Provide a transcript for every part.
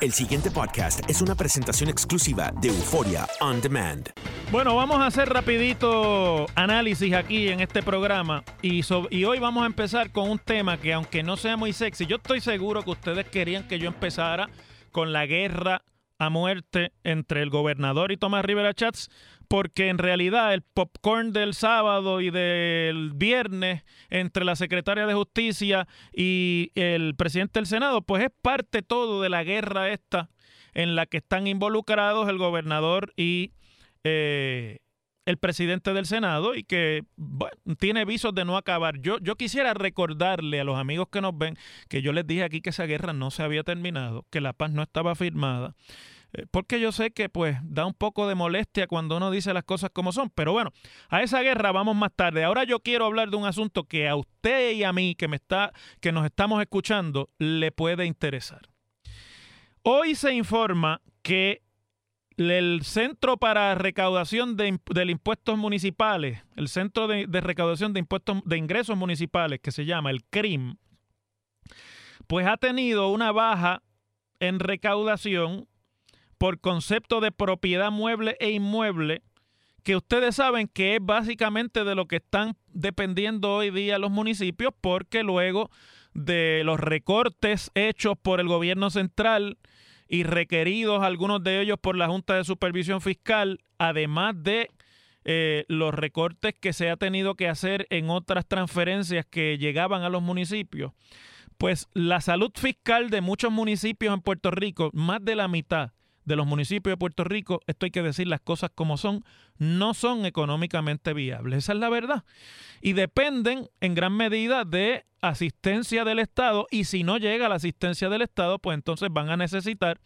El siguiente podcast es una presentación exclusiva de Euforia On Demand. Bueno, vamos a hacer rapidito análisis aquí en este programa y, y hoy vamos a empezar con un tema que aunque no sea muy sexy, yo estoy seguro que ustedes querían que yo empezara con la guerra a muerte entre el gobernador y Tomás Rivera Chats, porque en realidad el popcorn del sábado y del viernes entre la secretaria de Justicia y el presidente del Senado, pues es parte todo de la guerra esta en la que están involucrados el gobernador y eh, el presidente del Senado y que tiene visos de no acabar. Yo, yo quisiera recordarle a los amigos que nos ven que yo les dije aquí que esa guerra no se había terminado, que la paz no estaba firmada, eh, porque yo sé que pues da un poco de molestia cuando uno dice las cosas como son, pero bueno, a esa guerra vamos más tarde. Ahora yo quiero hablar de un asunto que a usted y a mí que me está que nos estamos escuchando le puede interesar. Hoy se informa que el Centro para Recaudación de, Imp- de Impuestos Municipales, el Centro de, de Recaudación de Impuestos de Ingresos Municipales, que se llama el CRIM, pues ha tenido una baja en recaudación por concepto de propiedad mueble e inmueble, que ustedes saben que es básicamente de lo que están dependiendo hoy día los municipios, porque luego de los recortes hechos por el gobierno central y requeridos algunos de ellos por la Junta de Supervisión Fiscal, además de eh, los recortes que se ha tenido que hacer en otras transferencias que llegaban a los municipios, pues la salud fiscal de muchos municipios en Puerto Rico, más de la mitad de los municipios de Puerto Rico, esto hay que decir las cosas como son, no son económicamente viables. Esa es la verdad. Y dependen en gran medida de asistencia del Estado y si no llega la asistencia del Estado, pues entonces van a necesitar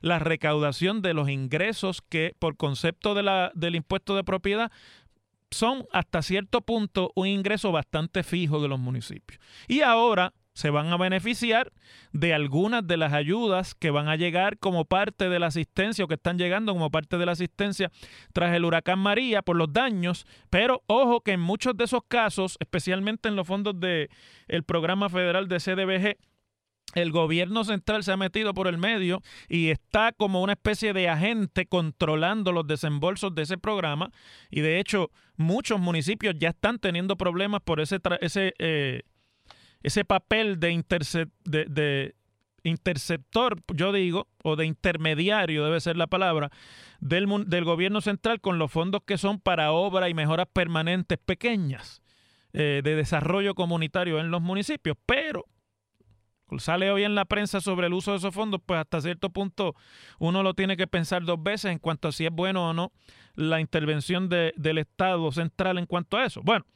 la recaudación de los ingresos que por concepto de la, del impuesto de propiedad son hasta cierto punto un ingreso bastante fijo de los municipios. Y ahora se van a beneficiar de algunas de las ayudas que van a llegar como parte de la asistencia o que están llegando como parte de la asistencia tras el huracán María por los daños, pero ojo que en muchos de esos casos, especialmente en los fondos del el programa federal de CDBG, el gobierno central se ha metido por el medio y está como una especie de agente controlando los desembolsos de ese programa. Y de hecho muchos municipios ya están teniendo problemas por ese eh, ese papel de, interce- de, de interceptor, yo digo, o de intermediario debe ser la palabra, del gobierno central con los fondos que son para obra y mejoras permanentes pequeñas eh, de desarrollo comunitario en los municipios. Pero sale hoy en la prensa sobre el uso de esos fondos, pues hasta cierto punto uno lo tiene que pensar dos veces en cuanto a si es bueno o no la intervención del Estado central en cuanto a eso. Bueno,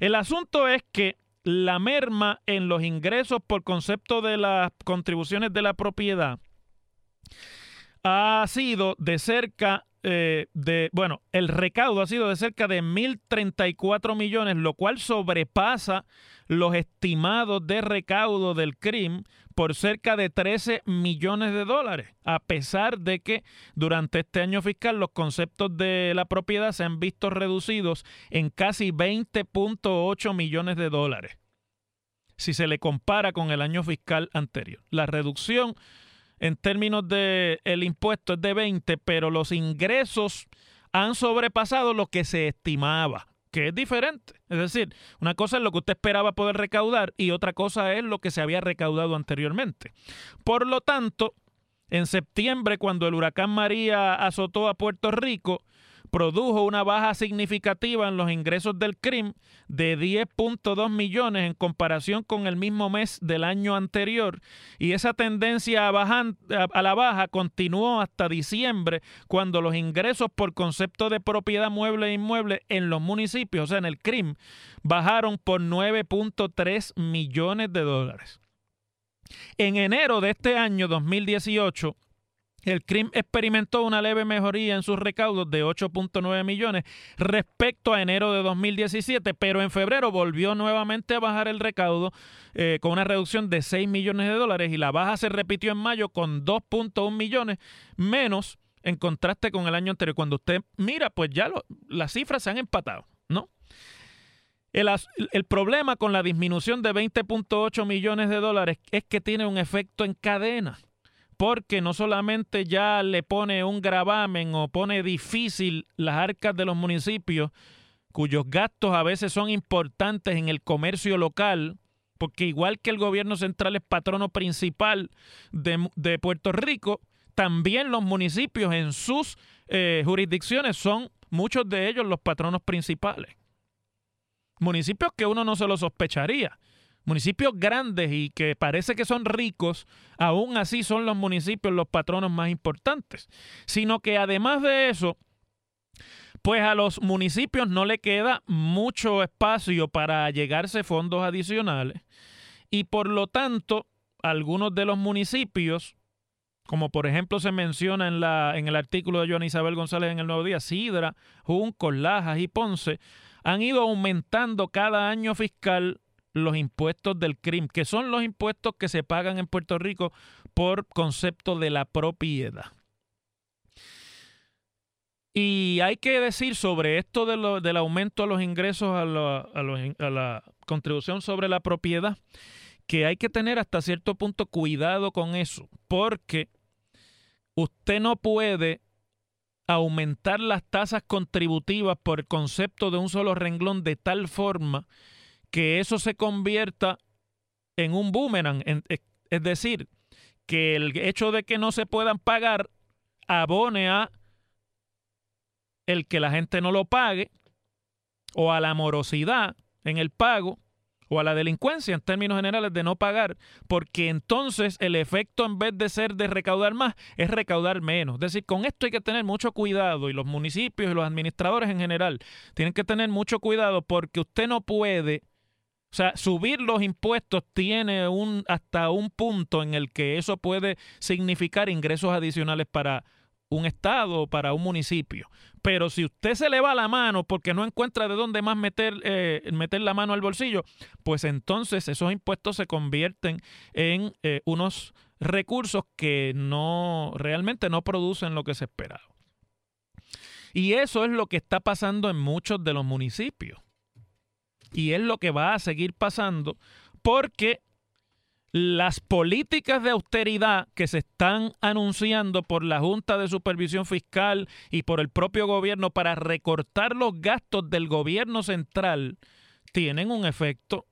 el asunto es que la merma en los ingresos por concepto de las contribuciones de la propiedad ha sido de cerca eh, de, bueno, el recaudo ha sido de cerca de 1.034 millones, lo cual sobrepasa los estimados de recaudo del CRIM por cerca de 13 millones de dólares, a pesar de que durante este año fiscal los conceptos de la propiedad se han visto reducidos en casi 20.8 millones de dólares, si se le compara con el año fiscal anterior. La reducción en términos de el impuesto es de 20, pero los ingresos han sobrepasado lo que se estimaba, que es diferente. Es decir, una cosa es lo que usted esperaba poder recaudar y otra cosa es lo que se había recaudado anteriormente. Por lo tanto, en septiembre, cuando el huracán María azotó a Puerto Rico, produjo una baja significativa en los ingresos del CRIM de 10.2 millones en comparación con el mismo mes del año anterior y esa tendencia a, a, la baja continuó hasta diciembre cuando los ingresos por concepto de propiedad mueble e inmueble en los municipios, o sea, en el CRIM, bajaron por 9.3 millones de dólares. En enero de este año 2018, el CRIM experimentó una leve mejoría en sus recaudos de 8.9 millones respecto a enero de 2017, pero en febrero volvió nuevamente a bajar el recaudo eh, con una reducción de 6 millones de dólares y la baja se repitió en mayo con 2.1 millones menos en contraste con el año anterior. Cuando usted mira, pues ya las cifras se han empatado, ¿no? El, problema con la disminución de 20.8 millones de dólares es que tiene un efecto en cadena porque no solamente ya le pone un gravamen o pone difícil las arcas de los municipios, cuyos gastos a veces son importantes en el comercio local, porque igual que el gobierno central es patrono principal de, Puerto Rico, también los municipios en sus eh, jurisdicciones son muchos de ellos los patronos principales. Municipios que uno no se lo sospecharía municipios grandes y que parece que son ricos, aún así son los municipios los patronos más importantes. Sino que además de eso, pues a los municipios no le queda mucho espacio para llegarse fondos adicionales y por lo tanto algunos de los municipios, como por ejemplo se menciona en, la, en el artículo de Joana Isabel González en el Nuevo Día, Sidra, Junco, Lajas y Ponce, han ido aumentando cada año fiscal los impuestos del CRIM, que son los impuestos que se pagan en Puerto Rico por concepto de la propiedad. Y hay que decir sobre esto del aumento de los ingresos a la contribución sobre la propiedad, que hay que tener hasta cierto punto cuidado con eso, porque usted no puede aumentar las tasas contributivas por concepto de un solo renglón de tal forma que eso se convierta en un boomerang. es decir, que el hecho de que no se puedan pagar abone a el que la gente no lo pague o a la morosidad en el pago o a la delincuencia en términos generales de no pagar, porque entonces el efecto en vez de ser de recaudar más es recaudar menos. Es decir, con esto hay que tener mucho cuidado y los municipios y los administradores en general tienen que tener mucho cuidado porque usted no puede o sea, subir los impuestos tiene un hasta un punto en el que eso puede significar ingresos adicionales para un estado o para un municipio. Pero si usted se le va la mano porque no encuentra de dónde más meter, eh, meter la mano al bolsillo, pues entonces esos impuestos se convierten en eh, unos recursos que no realmente no producen lo que se esperaba. Y eso es lo que está pasando en muchos de los municipios. Y es lo que va a seguir pasando porque las políticas de austeridad que se están anunciando por la Junta de Supervisión Fiscal y por el propio gobierno para recortar los gastos del gobierno central tienen un efecto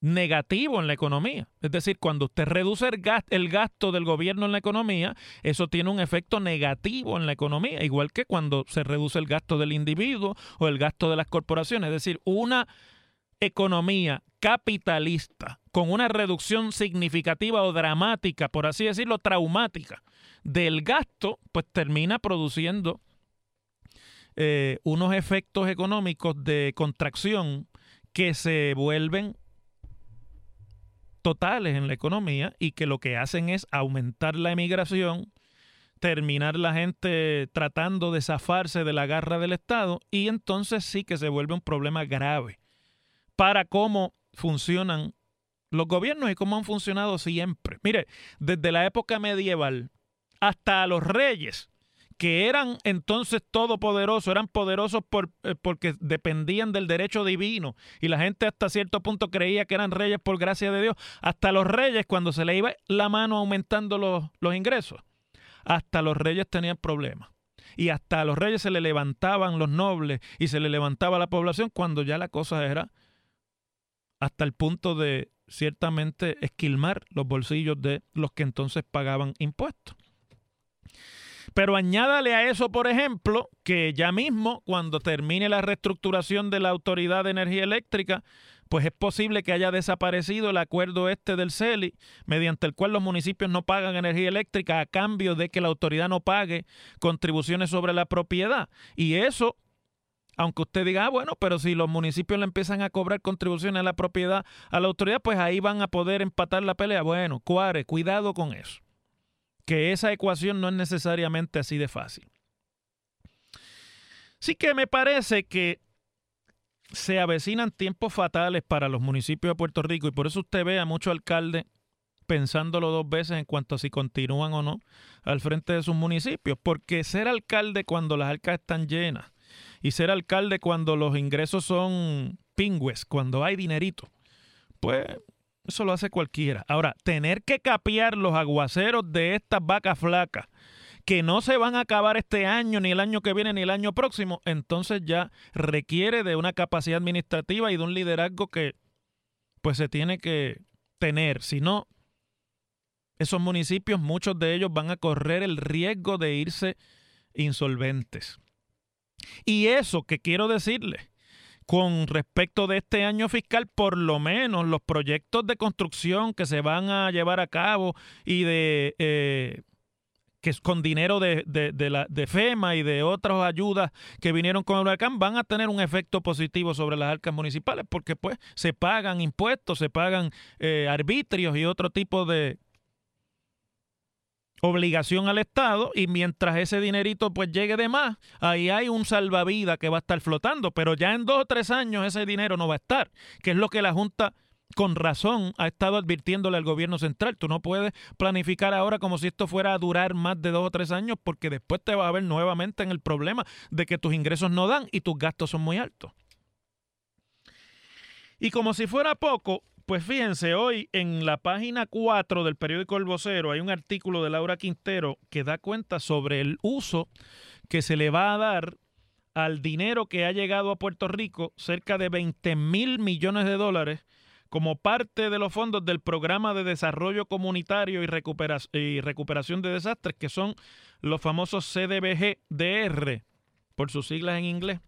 negativo en la economía. Es decir, cuando usted reduce el gasto, del gobierno en la economía, eso tiene un efecto negativo en la economía, igual que cuando se reduce el gasto del individuo o el gasto de las corporaciones. Es decir, una economía capitalista con una reducción significativa o dramática, por así decirlo, traumática del gasto, pues termina produciendo eh, unos efectos económicos de contracción que se vuelven totales en la economía y que lo que hacen es aumentar la emigración, terminar la gente tratando de zafarse de la garra del Estado y entonces sí que se vuelve un problema grave para cómo funcionan los gobiernos y cómo han funcionado siempre. Mire, desde la época medieval hasta los reyes, que eran entonces todopoderosos, eran poderosos por, eh, porque dependían del derecho divino y la gente hasta cierto punto creía que eran reyes por gracia de Dios, hasta los reyes cuando se le iba la mano aumentando los, los ingresos, hasta los reyes tenían problemas. Y hasta a los reyes se le levantaban los nobles y se le levantaba la población cuando ya la cosa era hasta el punto de ciertamente esquilmar los bolsillos de los que entonces pagaban impuestos. Pero añádale a eso, por ejemplo, que ya mismo, cuando termine la reestructuración de la Autoridad de Energía Eléctrica, pues es posible que haya desaparecido el acuerdo este del CELI, mediante el cual los municipios no pagan energía eléctrica a cambio de que la autoridad no pague contribuciones sobre la propiedad. Y eso aunque usted diga, ah, bueno, pero si los municipios le empiezan a cobrar contribuciones a la propiedad, a la autoridad, pues ahí van a poder empatar la pelea. Bueno, cuare, cuidado con eso. Que esa ecuación no es necesariamente así de fácil. Sí que me parece que se avecinan tiempos fatales para los municipios de Puerto Rico y por eso usted ve a muchos alcaldes pensándolo dos veces en cuanto a si continúan o no al frente de sus municipios, porque ser alcalde cuando las arcas están llenas, y ser alcalde cuando los ingresos son pingües, cuando hay dinerito. Pues eso lo hace cualquiera. Ahora, tener que capear los aguaceros de estas vacas flacas que no se van a acabar este año, ni el año que viene, ni el año próximo, entonces ya requiere de una capacidad administrativa y de un liderazgo que pues se tiene que tener. Si no, esos municipios, muchos de ellos van a correr el riesgo de irse insolventes. Y eso que quiero decirle, con respecto de este año fiscal, por lo menos los proyectos de construcción que se van a llevar a cabo y de eh, que con dinero de, de, la, de FEMA y de otras ayudas que vinieron con el huracán van a tener un efecto positivo sobre las arcas municipales porque pues se pagan impuestos, se pagan eh, arbitrios y otro tipo de, obligación al Estado y mientras ese dinerito pues llegue de más, ahí hay un salvavidas que va a estar flotando, pero ya en dos o tres años ese dinero no va a estar, que es lo que la Junta con razón ha estado advirtiéndole al gobierno central. Tú no puedes planificar ahora como si esto fuera a durar más de dos o tres años porque después te va a ver nuevamente en el problema de que tus ingresos no dan y tus gastos son muy altos. Y como si fuera poco, pues fíjense, hoy en la página 4 del periódico El Vocero hay un artículo de Laura Quintero que da cuenta sobre el uso que se le va a dar al dinero que ha llegado a Puerto Rico, cerca de 20 mil millones de dólares, como parte de los fondos del Programa de Desarrollo Comunitario y, Recuperación de Desastres, que son los famosos CDBG-DR, por sus siglas en inglés,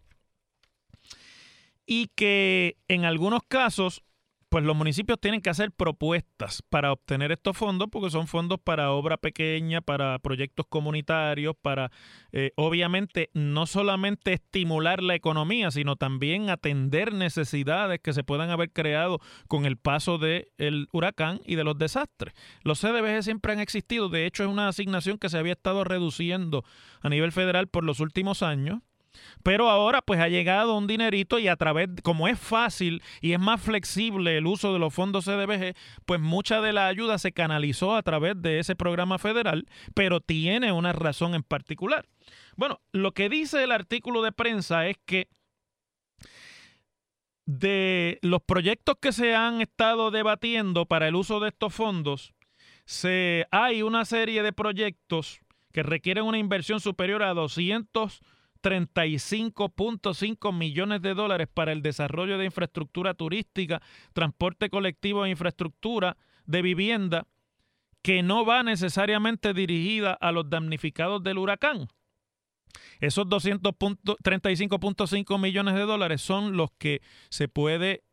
y que en algunos casos pues los municipios tienen que hacer propuestas para obtener estos fondos, porque son fondos para obra pequeña, para proyectos comunitarios, para eh, obviamente no solamente estimular la economía, sino también atender necesidades que se puedan haber creado con el paso del huracán y de los desastres. Los CDBG siempre han existido, de hecho es una asignación que se había estado reduciendo a nivel federal por los últimos años pero ahora pues ha llegado un dinerito y a través, como es fácil y es más flexible el uso de los fondos CDBG, pues mucha de la ayuda se canalizó a través de ese programa federal, pero tiene una razón en particular. Bueno, lo que dice el artículo de prensa es que de los proyectos que se han estado debatiendo para el uso de estos fondos, se, hay una serie de proyectos que requieren una inversión superior a 200 35.5 millones de dólares para el desarrollo de infraestructura turística, transporte colectivo e infraestructura de vivienda que no va necesariamente dirigida a los damnificados del huracán. Esos 235.5 millones de dólares son los que se puede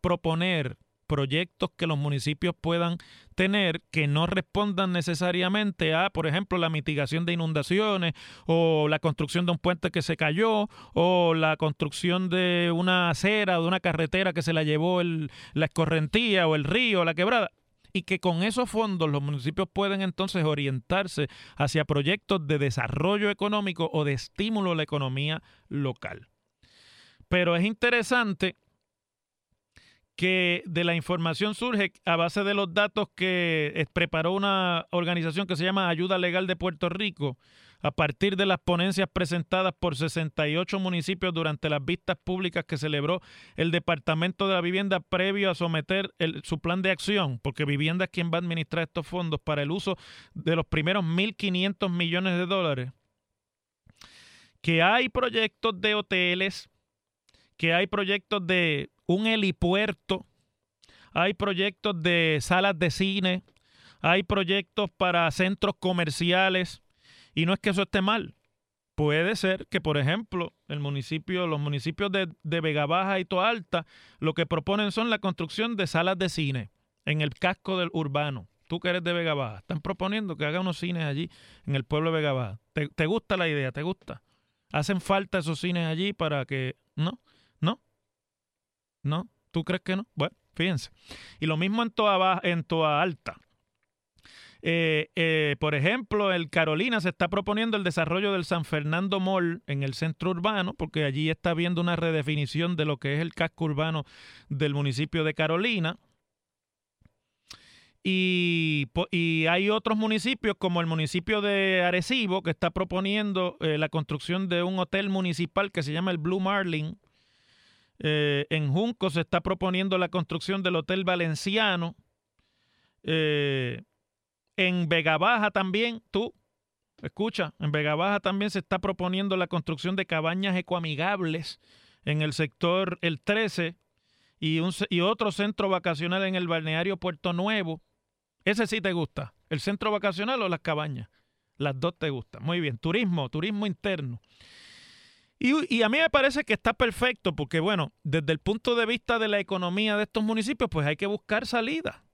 proponer proyectos que los municipios puedan tener que no respondan necesariamente a, por ejemplo, la mitigación de inundaciones o la construcción de un puente que se cayó o la construcción de una acera o de una carretera que se la llevó el, la escorrentía o el río o la quebrada y que con esos fondos los municipios pueden entonces orientarse hacia proyectos de desarrollo económico o de estímulo a la economía local. Pero es interesante que de la información surge a base de los datos que preparó una organización que se llama Ayuda Legal de Puerto Rico, a partir de las ponencias presentadas por 68 municipios durante las vistas públicas que celebró el Departamento de la Vivienda previo a someter su plan de acción, porque Vivienda es quien va a administrar estos fondos para el uso de los primeros 1.500 millones de dólares, que hay proyectos de hoteles, que hay proyectos de un helipuerto, hay proyectos de salas de cine, hay proyectos para centros comerciales, y no es que eso esté mal. Puede ser que, por ejemplo, el municipio, los municipios de, de Vega Baja y Toa Alta, lo que proponen son la construcción de salas de cine en el casco del urbano. Tú que eres de Vega Baja, están proponiendo que haga unos cines allí en el pueblo de Vega Baja. ¿Te, te gusta la idea? ¿Te gusta? ¿Hacen falta esos cines allí para que... ¿No? ¿No? ¿No? ¿Tú crees que no? Bueno, fíjense. Y lo mismo en Toa, en toda Alta. Eh, eh, por ejemplo, el Carolina se está proponiendo el desarrollo del San Fernando Mall en el centro urbano, porque allí está viendo una redefinición de lo que es el casco urbano del municipio de Carolina. Y, hay otros municipios, como el municipio de Arecibo, que está proponiendo eh, la construcción de un hotel municipal que se llama el Blue Marlin, eh, en Junco se está proponiendo la construcción del Hotel Valenciano. Eh, en Vega Baja también, tú, escucha, en Vega Baja también se está proponiendo la construcción de cabañas ecoamigables en el sector El 13 y, un, y otro centro vacacional en el balneario Puerto Nuevo. Ese sí te gusta, el centro vacacional o las cabañas. Las dos te gustan. Muy bien, turismo, turismo interno. Y, a mí me parece que está perfecto porque, bueno, desde el punto de vista de la economía de estos municipios, pues hay que buscar salida.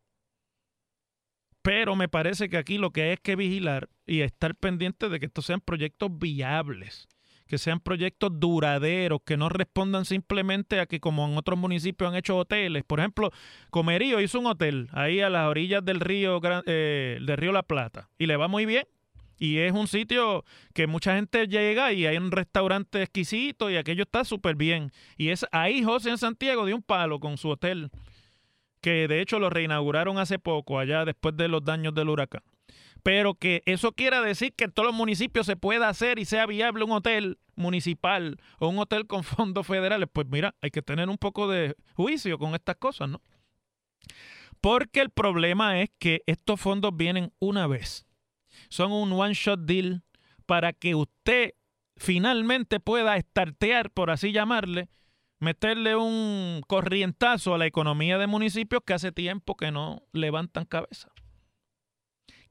Pero me parece que aquí lo que hay es que vigilar y estar pendiente de que estos sean proyectos viables, que sean proyectos duraderos, que no respondan simplemente a que como en otros municipios han hecho hoteles. Por ejemplo, Comerío hizo un hotel ahí a las orillas del río, eh, del río La Plata y le va muy bien y es un sitio que mucha gente llega y hay un restaurante exquisito y aquello está súper bien. Y es ahí José en Santiago de un palo con su hotel, que de hecho lo reinauguraron hace poco, allá después de los daños del huracán. Pero que eso quiera decir que en todos los municipios se pueda hacer y sea viable un hotel municipal o un hotel con fondos federales. Pues mira, hay que tener un poco de juicio con estas cosas, ¿no? Porque el problema es que estos fondos vienen una vez son un one-shot deal para que usted finalmente pueda estartear, por así llamarle, meterle un corrientazo a la economía de municipios que hace tiempo que no levantan cabeza.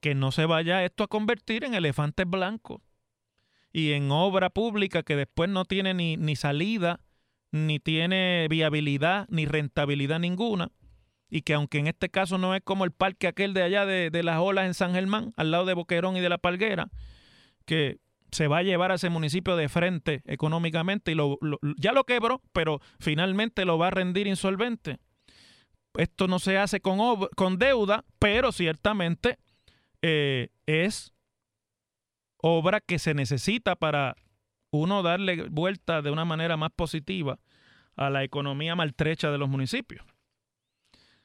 Que no se vaya esto a convertir en elefantes blancos y en obra pública que después no tiene ni, ni salida, ni tiene viabilidad, ni rentabilidad ninguna y que aunque en este caso no es como el parque aquel de allá de, las olas en San Germán, al lado de Boquerón y de La Palguera, que se va a llevar a ese municipio de frente económicamente y lo, ya lo quebró, pero finalmente lo va a rendir insolvente. Esto no se hace con, con deuda, pero ciertamente eh, es obra que se necesita para uno darle vuelta de una manera más positiva a la economía maltrecha de los municipios.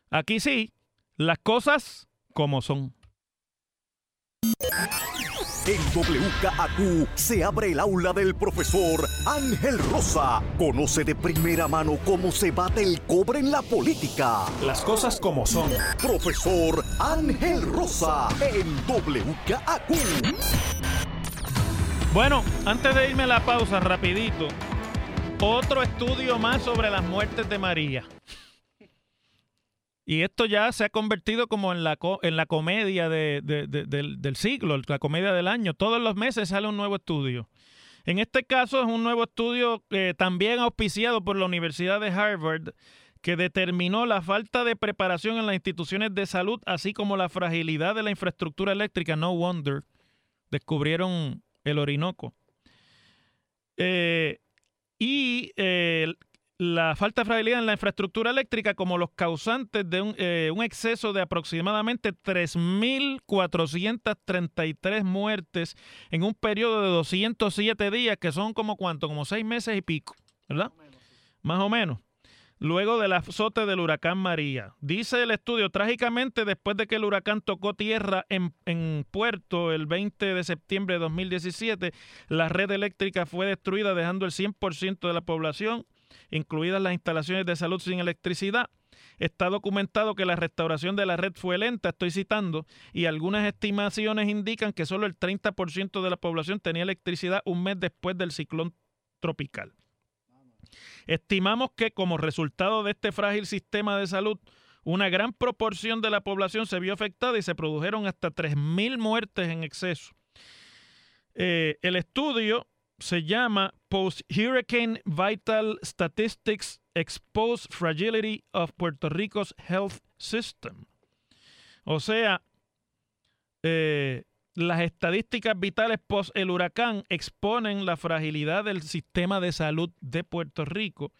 Aquí sí, las cosas como son. En WKAQ se abre el aula del profesor Ángel Rosa. Conoce de primera mano cómo se bate el cobre en la política. Las cosas como son. Profesor Ángel Rosa en WKAQ. Bueno, antes de irme a la pausa, rapidito. Otro estudio más sobre las muertes de María. Y esto ya se ha convertido como en la, en la comedia del, del, siglo, la comedia del año. Todos los meses sale un nuevo estudio. En este caso es un nuevo estudio eh, también auspiciado por la Universidad de Harvard que determinó la falta de preparación en las instituciones de salud, así como la fragilidad de la infraestructura eléctrica. No wonder, descubrieron el Orinoco. Eh, y eh, la falta de fragilidad en la infraestructura eléctrica como los causantes de un, eh, un exceso de aproximadamente 3.433 muertes en un periodo de 207 días, que son como cuánto, como seis meses y pico, ¿verdad? Más o menos. Luego del azote del huracán María. Dice el estudio, trágicamente después de que el huracán tocó tierra en, en Puerto el 20 de septiembre de 2017, la red eléctrica fue destruida dejando el 100% de la población incluidas las instalaciones de salud sin electricidad. Está documentado que la restauración de la red fue lenta, estoy citando, y algunas estimaciones indican que solo el 30% de la población tenía electricidad un mes después del ciclón tropical. Estimamos que como resultado de este frágil sistema de salud, una gran proporción de la población se vio afectada y se produjeron hasta 3.000 muertes en exceso. Eh, el estudio se llama Post-Hurricane Vital Statistics Expose Fragility of Puerto Rico's Health System. O sea, eh, las estadísticas vitales post el huracán exponen la fragilidad del sistema de salud de Puerto Rico.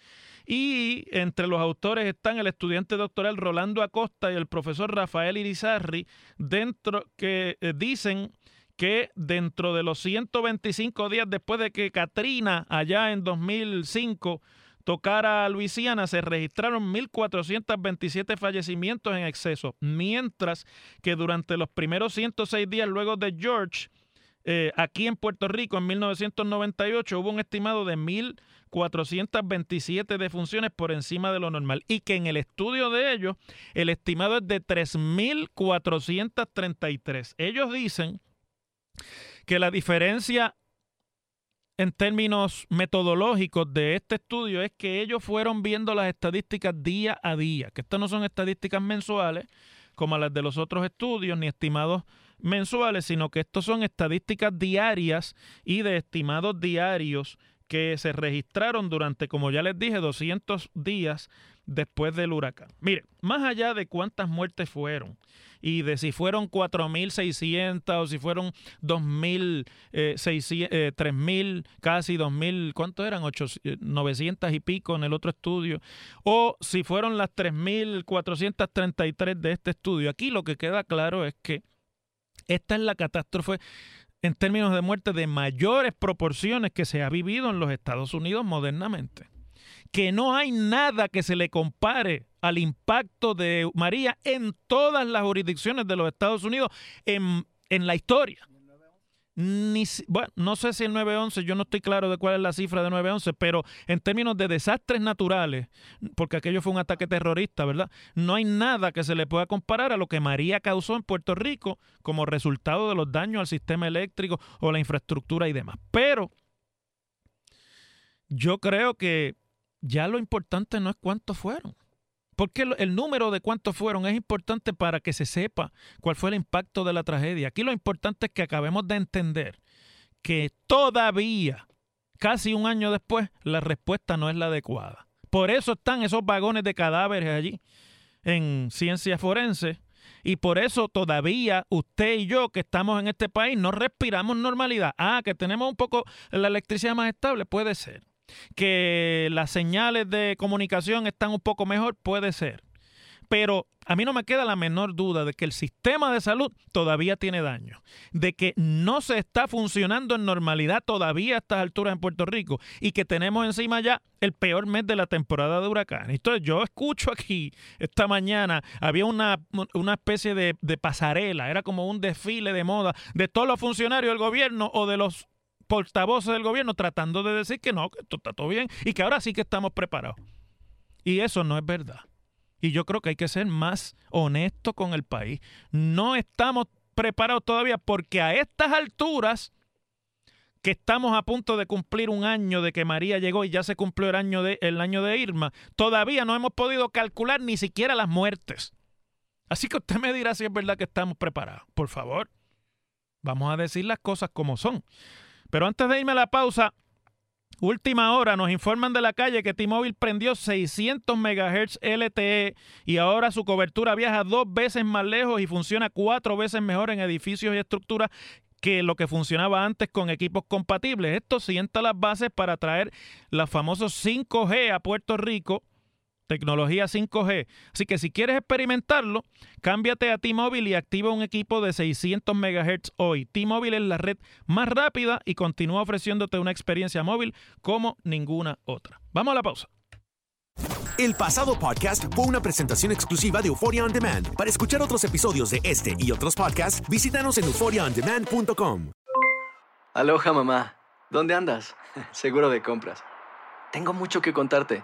Y entre los autores están el estudiante doctoral Rolando Acosta y el profesor Rafael Irizarri, dentro que eh, dicen que dentro de los 125 días después de que Katrina, allá en 2005, tocara a Luisiana, se registraron 1.427 fallecimientos en exceso, mientras que durante los primeros 106 días luego de George, eh, aquí en Puerto Rico, en 1998, hubo un estimado de 1.427 defunciones por encima de lo normal y que en el estudio de ellos, el estimado es de 3.433. Ellos dicen que la diferencia en términos metodológicos de este estudio es que ellos fueron viendo las estadísticas día a día, que estas no son estadísticas mensuales como las de los otros estudios, ni estimados mensuales, sino que estos son estadísticas diarias y de estimados diarios que se registraron durante, como ya les dije, 200 días después del huracán. Mire, más allá de cuántas muertes fueron y de si fueron 4.600 o si fueron 2.000, eh, 3.000, eh, casi 2.000, ¿cuántos eran? 900 y pico en el otro estudio, o si fueron las 3.433 de este estudio. Aquí lo que queda claro es que esta es la catástrofe en términos de muerte de mayores proporciones que se ha vivido en los Estados Unidos modernamente. Que no hay nada que se le compare al impacto de María en todas las jurisdicciones de los Estados Unidos en, en la historia. Ni, bueno, no sé si el 911, yo no estoy claro de cuál es la cifra de 911, pero en términos de desastres naturales, porque aquello fue un ataque terrorista, ¿verdad? No hay nada que se le pueda comparar a lo que María causó en Puerto Rico como resultado de los daños al sistema eléctrico o la infraestructura y demás. Pero yo creo que ya lo importante no es cuántos fueron. Porque el número de cuántos fueron es importante para que se sepa cuál fue el impacto de la tragedia. Aquí lo importante es que acabemos de entender que todavía, casi un año después, la respuesta no es la adecuada. Por eso están esos vagones de cadáveres allí en ciencia forense. Y por eso todavía usted y yo que estamos en este país no respiramos normalidad. Ah, que tenemos un poco la electricidad más estable, puede ser que las señales de comunicación están un poco mejor, puede ser. Pero a mí no me queda la menor duda de que el sistema de salud todavía tiene daño, de que no se está funcionando en normalidad todavía a estas alturas en Puerto Rico y que tenemos encima ya el peor mes de la temporada de huracanes. Entonces yo escucho aquí esta mañana, había una, una especie de, de pasarela, era como un desfile de moda de todos los funcionarios del gobierno o de los portavoces del gobierno tratando de decir que no, que esto está todo bien y que ahora sí que estamos preparados. Y eso no es verdad. Y yo creo que hay que ser más honesto con el país. No estamos preparados todavía porque a estas alturas que estamos a punto de cumplir un año de que María llegó y ya se cumplió el año de, el año de Irma, todavía no hemos podido calcular ni siquiera las muertes. Así que usted me dirá si es verdad que estamos preparados. Por favor, vamos a decir las cosas como son. Pero antes de irme a la pausa, Última hora, nos informan de la calle que T-Mobile prendió 600 MHz LTE y ahora su cobertura viaja dos veces más lejos y funciona cuatro veces mejor en edificios y estructuras que lo que funcionaba antes con equipos compatibles. Esto sienta las bases para traer los famosos 5G a Puerto Rico tecnología 5G. Así que si quieres experimentarlo, cámbiate a T-Mobile y activa un equipo de 600 MHz hoy. T-Mobile es la red más rápida y continúa ofreciéndote una experiencia móvil como ninguna otra. Vamos a la pausa. El pasado podcast fue una presentación exclusiva de Euphoria On Demand. Para escuchar otros episodios de este y otros podcasts, visítanos en euphoriaondemand.com. Aloha mamá, ¿dónde andas? Seguro de compras. Tengo mucho que contarte.